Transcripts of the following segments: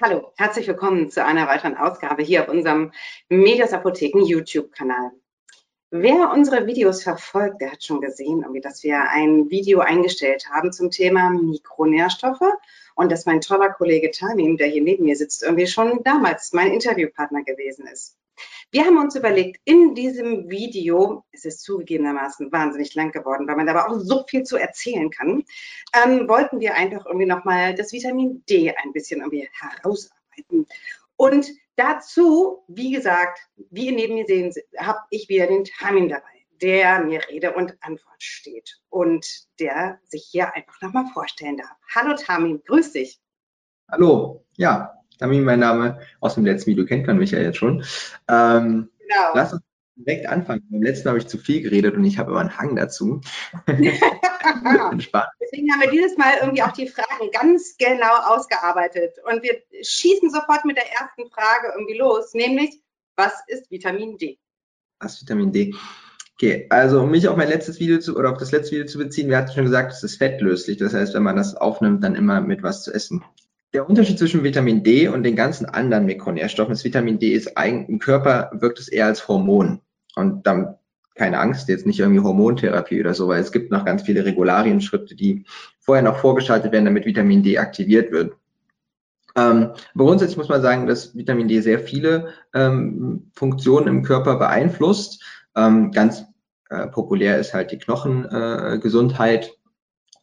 Hallo, herzlich willkommen zu einer weiteren Ausgabe hier auf unserem Medias Apotheken YouTube-Kanal. Wer unsere Videos verfolgt, der hat schon gesehen, dass wir ein Video eingestellt haben zum Thema Mikronährstoffe und dass mein toller Kollege Tamim, der hier neben mir sitzt, irgendwie schon damals mein Interviewpartner gewesen ist. Wir haben uns überlegt, in diesem Video, es ist zugegebenermaßen wahnsinnig lang geworden, weil man aber auch so viel zu erzählen kann, ähm, wollten wir einfach irgendwie nochmal das Vitamin D ein bisschen irgendwie herausarbeiten. Und dazu, wie gesagt, wie ihr neben mir sehen, habe ich wieder den Tamin dabei, der mir Rede und Antwort steht und der sich hier einfach nochmal vorstellen darf. Hallo Tamin, grüß dich. Hallo, ja, Tami, mein Name. Aus dem letzten Video kennt man mich ja jetzt schon. Ähm, genau. Lass uns direkt anfangen. Beim letzten Mal habe ich zu viel geredet und ich habe immer einen Hang dazu. Deswegen haben wir dieses Mal irgendwie auch die Fragen ganz genau ausgearbeitet. Und wir schießen sofort mit der ersten Frage irgendwie los, nämlich, was ist Vitamin D? Was ist Vitamin D? Okay, also um mich auf mein letztes Video zu, oder auf das letzte Video zu beziehen, wir hatten schon gesagt, es ist fettlöslich. Das heißt, wenn man das aufnimmt, dann immer mit was zu essen. Der Unterschied zwischen Vitamin D und den ganzen anderen Mikronährstoffen ist, Vitamin D ist eigentlich, im Körper wirkt es eher als Hormon. Und dann keine Angst, jetzt nicht irgendwie Hormontherapie oder so, weil es gibt noch ganz viele Regularienschritte, die vorher noch vorgeschaltet werden, damit Vitamin D aktiviert wird. Ähm, aber grundsätzlich muss man sagen, dass Vitamin D sehr viele ähm, Funktionen im Körper beeinflusst. Ähm, ganz äh, populär ist halt die Knochengesundheit, äh,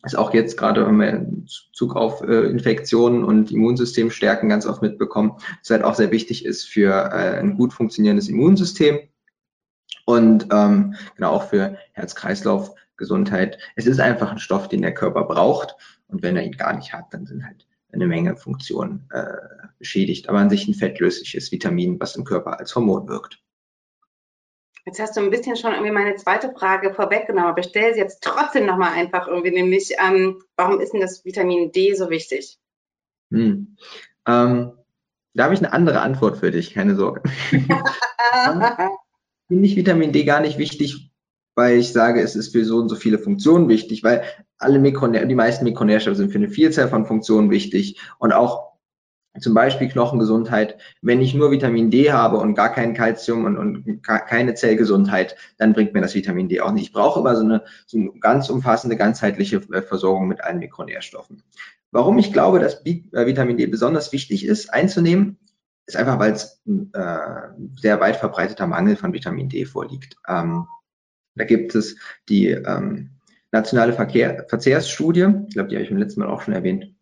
ist auch jetzt gerade, wenn wir Zug auf äh, Infektionen und Immunsystem stärken, ganz oft mitbekommen, dass halt auch sehr wichtig ist für äh, ein gut funktionierendes Immunsystem und ähm, genau auch für Herz-Kreislauf-Gesundheit. Es ist einfach ein Stoff, den der Körper braucht und wenn er ihn gar nicht hat, dann sind halt eine Menge Funktionen äh, beschädigt, aber an sich ein fettlösliches Vitamin, was im Körper als Hormon wirkt. Jetzt hast du ein bisschen schon irgendwie meine zweite Frage vorweggenommen, aber ich stelle sie jetzt trotzdem nochmal einfach irgendwie, nämlich, ähm, warum ist denn das Vitamin D so wichtig? Hm. Ähm, da habe ich eine andere Antwort für dich, keine Sorge. Finde ich Vitamin D gar nicht wichtig, weil ich sage, es ist für so und so viele Funktionen wichtig, weil alle Mikronährstoffe, die meisten Mikronährstoffe sind für eine Vielzahl von Funktionen wichtig und auch zum Beispiel Knochengesundheit. Wenn ich nur Vitamin D habe und gar kein Kalzium und, und keine Zellgesundheit, dann bringt mir das Vitamin D auch nicht. Ich brauche immer so eine, so eine ganz umfassende, ganzheitliche äh, Versorgung mit allen Mikronährstoffen. Warum ich glaube, dass äh, Vitamin D besonders wichtig ist einzunehmen, ist einfach, weil es äh, sehr weit verbreiteter Mangel von Vitamin D vorliegt. Ähm, da gibt es die ähm, nationale Verkehr, Verzehrsstudie, ich glaube, die habe ich beim letzten Mal auch schon erwähnt,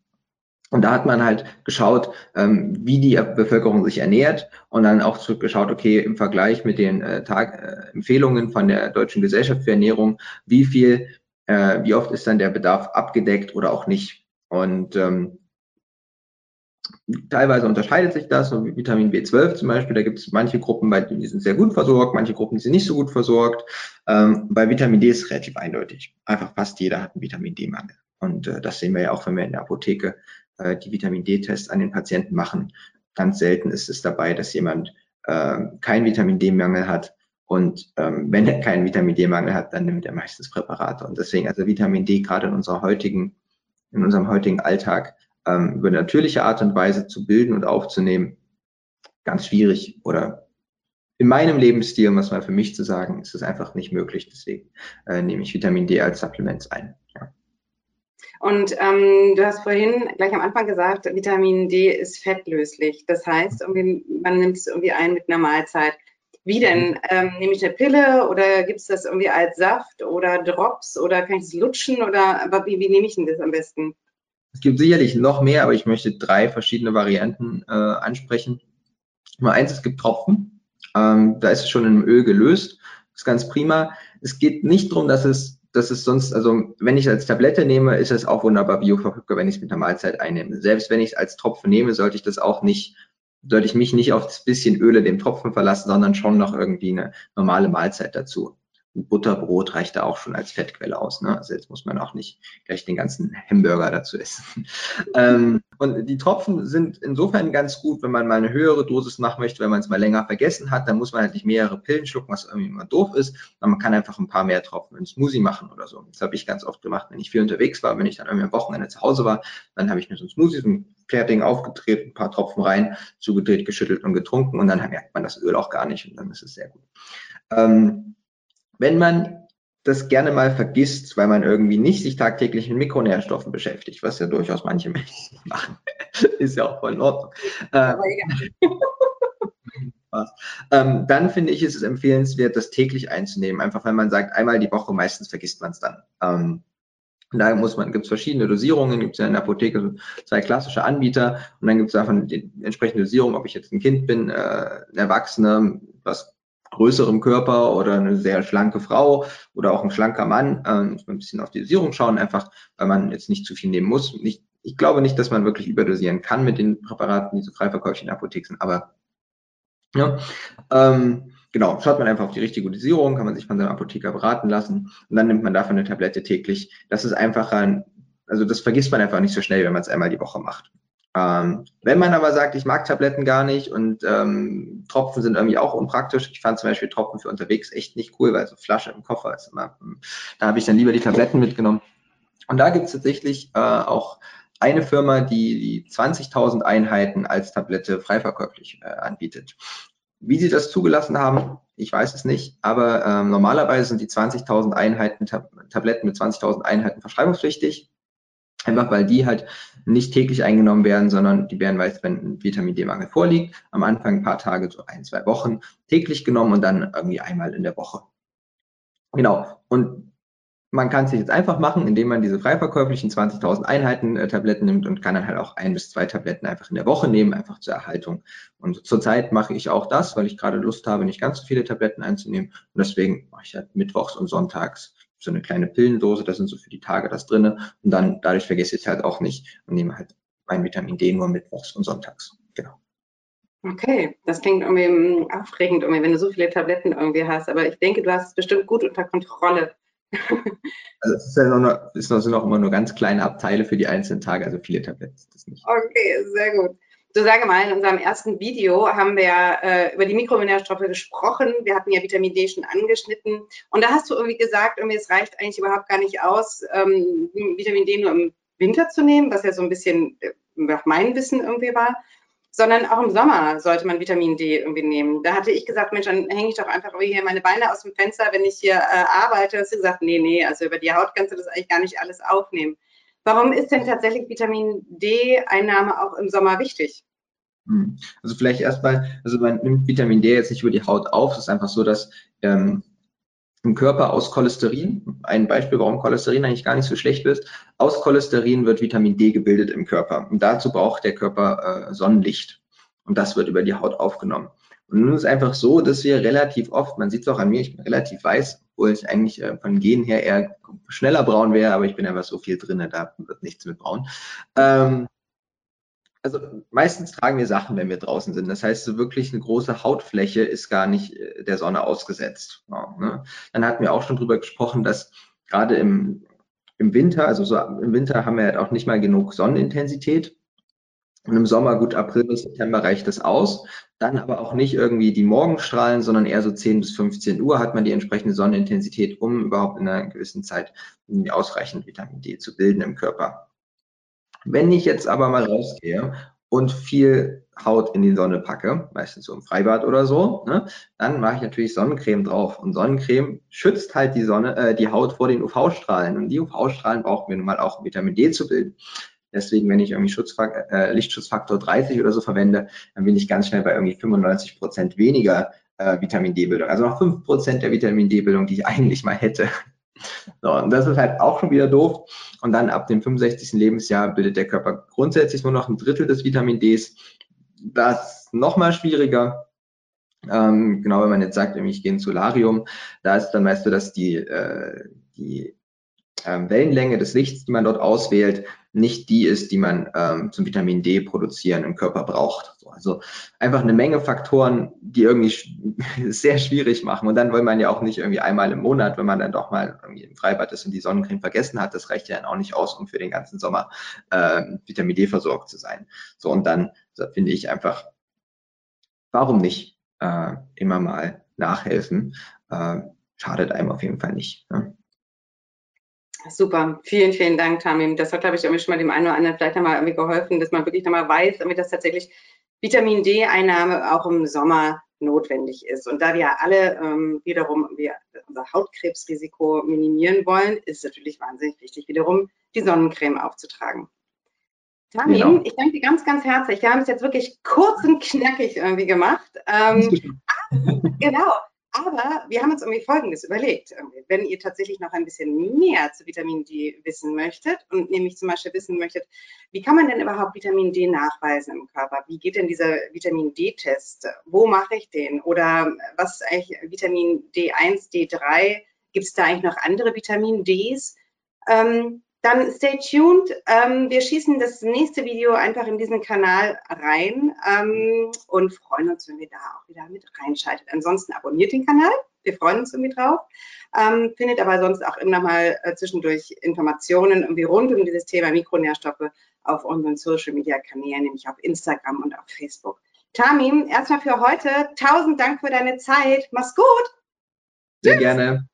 und da hat man halt geschaut, ähm, wie die Bevölkerung sich ernährt und dann auch zurückgeschaut, okay, im Vergleich mit den äh, Tag, äh, Empfehlungen von der Deutschen Gesellschaft für Ernährung, wie viel, äh, wie oft ist dann der Bedarf abgedeckt oder auch nicht. Und ähm, teilweise unterscheidet sich das, so Vitamin B12 zum Beispiel, da gibt es manche Gruppen, bei denen die sind sehr gut versorgt, manche Gruppen, die sind nicht so gut versorgt. Ähm, bei Vitamin D ist es relativ eindeutig. Einfach fast jeder hat einen Vitamin D-Mangel. Und äh, das sehen wir ja auch, wenn wir in der Apotheke äh, die Vitamin D-Tests an den Patienten machen. Ganz selten ist es dabei, dass jemand äh, keinen Vitamin D-Mangel hat. Und ähm, wenn er keinen Vitamin D-Mangel hat, dann nimmt er meistens Präparate. Und deswegen also Vitamin D gerade in unserer heutigen, in unserem heutigen Alltag ähm, über natürliche Art und Weise zu bilden und aufzunehmen, ganz schwierig oder in meinem Lebensstil, um es mal für mich zu sagen, ist es einfach nicht möglich. Deswegen äh, nehme ich Vitamin D als Supplements ein. Und ähm, du hast vorhin gleich am Anfang gesagt, Vitamin D ist fettlöslich. Das heißt, man nimmt es irgendwie ein mit einer Mahlzeit. Wie denn? Ähm, nehme ich eine Pille oder gibt es das irgendwie als Saft oder Drops oder kann ich es lutschen oder aber wie, wie nehme ich denn das am besten? Es gibt sicherlich noch mehr, aber ich möchte drei verschiedene Varianten äh, ansprechen. Nummer eins, es gibt Tropfen. Ähm, da ist es schon in Öl gelöst. Das ist ganz prima. Es geht nicht darum, dass es das ist sonst, also wenn ich es als Tablette nehme, ist es auch wunderbar bioverfügbar, wenn ich es mit der Mahlzeit einnehme. Selbst wenn ich es als Tropfen nehme, sollte ich das auch nicht, sollte ich mich nicht auf das bisschen Öle dem Tropfen verlassen, sondern schon noch irgendwie eine normale Mahlzeit dazu. Butterbrot reicht da auch schon als Fettquelle aus. Ne? Also jetzt muss man auch nicht gleich den ganzen Hamburger dazu essen. ähm, und die Tropfen sind insofern ganz gut, wenn man mal eine höhere Dosis machen möchte, wenn man es mal länger vergessen hat, dann muss man halt nicht mehrere Pillen schlucken, was irgendwie immer doof ist. Aber man kann einfach ein paar mehr Tropfen in Smoothie machen oder so. Das habe ich ganz oft gemacht, wenn ich viel unterwegs war, wenn ich dann irgendwie am Wochenende zu Hause war, dann habe ich mir so ein Smoothie, so ein fertigen aufgedreht, ein paar Tropfen rein, zugedreht, geschüttelt und getrunken und dann merkt man das Öl auch gar nicht und dann ist es sehr gut. Ähm, wenn man das gerne mal vergisst, weil man irgendwie nicht sich tagtäglich mit Mikronährstoffen beschäftigt, was ja durchaus manche Menschen machen, ist ja auch voll in Ordnung. Äh, ähm, dann finde ich, ist es empfehlenswert, das täglich einzunehmen, einfach weil man sagt, einmal die Woche, meistens vergisst man es dann. Ähm, da muss man, gibt es verschiedene Dosierungen, gibt es ja in der Apotheke zwei klassische Anbieter und dann gibt es davon die entsprechende Dosierung, ob ich jetzt ein Kind bin, äh, ein Erwachsener, was größerem Körper oder eine sehr schlanke Frau oder auch ein schlanker Mann, äh, muss man ein bisschen auf die Dosierung schauen, einfach weil man jetzt nicht zu viel nehmen muss. Nicht, ich glaube nicht, dass man wirklich überdosieren kann mit den Präparaten, die so frei verkäuflich in der Apotheke sind, aber ja, ähm, genau, schaut man einfach auf die richtige Dosierung, kann man sich von seinem Apotheker beraten lassen und dann nimmt man davon eine Tablette täglich. Das ist einfacher, also das vergisst man einfach nicht so schnell, wenn man es einmal die Woche macht. Ähm, wenn man aber sagt, ich mag Tabletten gar nicht und ähm, Tropfen sind irgendwie auch unpraktisch. Ich fand zum Beispiel Tropfen für unterwegs echt nicht cool, weil so Flasche im Koffer ist immer, hm, da habe ich dann lieber die Tabletten mitgenommen. Und da gibt es tatsächlich äh, auch eine Firma, die die 20.000 Einheiten als Tablette freiverkäuflich äh, anbietet. Wie sie das zugelassen haben, ich weiß es nicht, aber ähm, normalerweise sind die 20.000 Einheiten, Tab Tabletten mit 20.000 Einheiten verschreibungspflichtig. Einfach weil die halt nicht täglich eingenommen werden, sondern die werden meist, wenn ein Vitamin D-Mangel vorliegt, am Anfang ein paar Tage, so ein, zwei Wochen täglich genommen und dann irgendwie einmal in der Woche. Genau. Und man kann es sich jetzt einfach machen, indem man diese freiverkäuflichen 20.000 Einheiten äh, Tabletten nimmt und kann dann halt auch ein bis zwei Tabletten einfach in der Woche nehmen, einfach zur Erhaltung. Und zurzeit mache ich auch das, weil ich gerade Lust habe, nicht ganz so viele Tabletten einzunehmen. Und deswegen mache ich halt mittwochs und sonntags so eine kleine Pillendose, da sind so für die Tage das drinne. Und dann, dadurch vergesse ich es halt auch nicht und nehme halt mein Vitamin D nur mittwochs und sonntags. Genau. Okay, das klingt irgendwie hm, aufregend, irgendwie, wenn du so viele Tabletten irgendwie hast. Aber ich denke, du hast es bestimmt gut unter Kontrolle. Also es ja noch, sind auch immer nur ganz kleine Abteile für die einzelnen Tage, also viele Tabletten ist das nicht. Okay, sehr gut. So sage mal, in unserem ersten Video haben wir äh, über die Mikronährstoffe gesprochen. Wir hatten ja Vitamin D schon angeschnitten. Und da hast du irgendwie gesagt, irgendwie, es reicht eigentlich überhaupt gar nicht aus, ähm, Vitamin D nur im Winter zu nehmen, was ja so ein bisschen äh, nach meinem Wissen irgendwie war, sondern auch im Sommer sollte man Vitamin D irgendwie nehmen. Da hatte ich gesagt, Mensch, dann hänge ich doch einfach hier meine Beine aus dem Fenster, wenn ich hier äh, arbeite. Hast du gesagt, nee, nee, also über die Haut kannst du das eigentlich gar nicht alles aufnehmen. Warum ist denn tatsächlich Vitamin D-Einnahme auch im Sommer wichtig? Hm. Also vielleicht erstmal, also man nimmt Vitamin D jetzt nicht über die Haut auf. Es ist einfach so, dass ähm, im Körper aus Cholesterin, ein Beispiel, warum Cholesterin eigentlich gar nicht so schlecht ist, aus Cholesterin wird Vitamin D gebildet im Körper. Und dazu braucht der Körper äh, Sonnenlicht. Und das wird über die Haut aufgenommen. Und nun ist es einfach so, dass wir relativ oft, man sieht es auch an mir, ich bin relativ weiß, obwohl ich eigentlich äh, von Gen her eher schneller braun wäre, aber ich bin einfach so viel drin, da wird nichts mit braun. Ähm, also meistens tragen wir Sachen, wenn wir draußen sind. Das heißt, so wirklich eine große Hautfläche ist gar nicht äh, der Sonne ausgesetzt. Ja, ne? Dann hatten wir auch schon drüber gesprochen, dass gerade im, im Winter, also so im Winter haben wir halt auch nicht mal genug Sonnenintensität. Und im Sommer, gut, April bis September reicht das aus. Dann aber auch nicht irgendwie die Morgenstrahlen, sondern eher so 10 bis 15 Uhr hat man die entsprechende Sonnenintensität, um überhaupt in einer gewissen Zeit ausreichend Vitamin D zu bilden im Körper. Wenn ich jetzt aber mal rausgehe und viel Haut in die Sonne packe, meistens so im Freibad oder so, ne, dann mache ich natürlich Sonnencreme drauf. Und Sonnencreme schützt halt die Sonne, äh, die Haut vor den UV-Strahlen. Und die UV-Strahlen brauchen wir nun mal auch, um Vitamin D zu bilden. Deswegen, wenn ich irgendwie Schutzfak äh, Lichtschutzfaktor 30 oder so verwende, dann bin ich ganz schnell bei irgendwie 95 Prozent weniger äh, Vitamin D-Bildung. Also noch 5 Prozent der Vitamin D-Bildung, die ich eigentlich mal hätte. So, und das ist halt auch schon wieder doof. Und dann ab dem 65. Lebensjahr bildet der Körper grundsätzlich nur noch ein Drittel des Vitamin Ds. Das ist nochmal schwieriger. Ähm, genau, wenn man jetzt sagt, ich gehe ins Solarium, da ist dann weißt du, dass die, äh, die ähm, Wellenlänge des Lichts, die man dort auswählt, nicht die ist, die man ähm, zum Vitamin D produzieren im Körper braucht. Also einfach eine Menge Faktoren, die irgendwie sehr schwierig machen. Und dann will man ja auch nicht irgendwie einmal im Monat, wenn man dann doch mal irgendwie im Freibad ist und die Sonnencreme vergessen hat, das reicht ja dann auch nicht aus, um für den ganzen Sommer äh, Vitamin D versorgt zu sein. So und dann so, finde ich einfach, warum nicht äh, immer mal nachhelfen? Äh, schadet einem auf jeden Fall nicht. Ne? Super, vielen, vielen Dank, Tamim. Das hat, glaube ich, irgendwie schon mal dem einen oder anderen vielleicht einmal irgendwie geholfen, dass man wirklich nochmal weiß, dass tatsächlich Vitamin D-Einnahme auch im Sommer notwendig ist. Und da wir alle ähm, wiederum wir unser Hautkrebsrisiko minimieren wollen, ist es natürlich wahnsinnig wichtig, wiederum die Sonnencreme aufzutragen. Tamim, genau. ich danke dir ganz, ganz herzlich. Wir haben es jetzt wirklich kurz und knackig irgendwie gemacht. Ähm, genau. Aber wir haben uns irgendwie Folgendes überlegt. Wenn ihr tatsächlich noch ein bisschen mehr zu Vitamin D wissen möchtet und nämlich zum Beispiel wissen möchtet, wie kann man denn überhaupt Vitamin D nachweisen im Körper? Wie geht denn dieser Vitamin D-Test? Wo mache ich den? Oder was ist eigentlich Vitamin D1, D3? Gibt es da eigentlich noch andere Vitamin Ds? Ähm, dann stay tuned. Ähm, wir schießen das nächste Video einfach in diesen Kanal rein ähm, und freuen uns, wenn ihr da auch wieder mit reinschaltet. Ansonsten abonniert den Kanal. Wir freuen uns irgendwie drauf. Ähm, findet aber sonst auch immer mal äh, zwischendurch Informationen irgendwie rund um dieses Thema Mikronährstoffe auf unseren Social Media Kanälen, nämlich auf Instagram und auf Facebook. Tamim, erstmal für heute. Tausend Dank für deine Zeit. Mach's gut. Sehr Tschüss. gerne.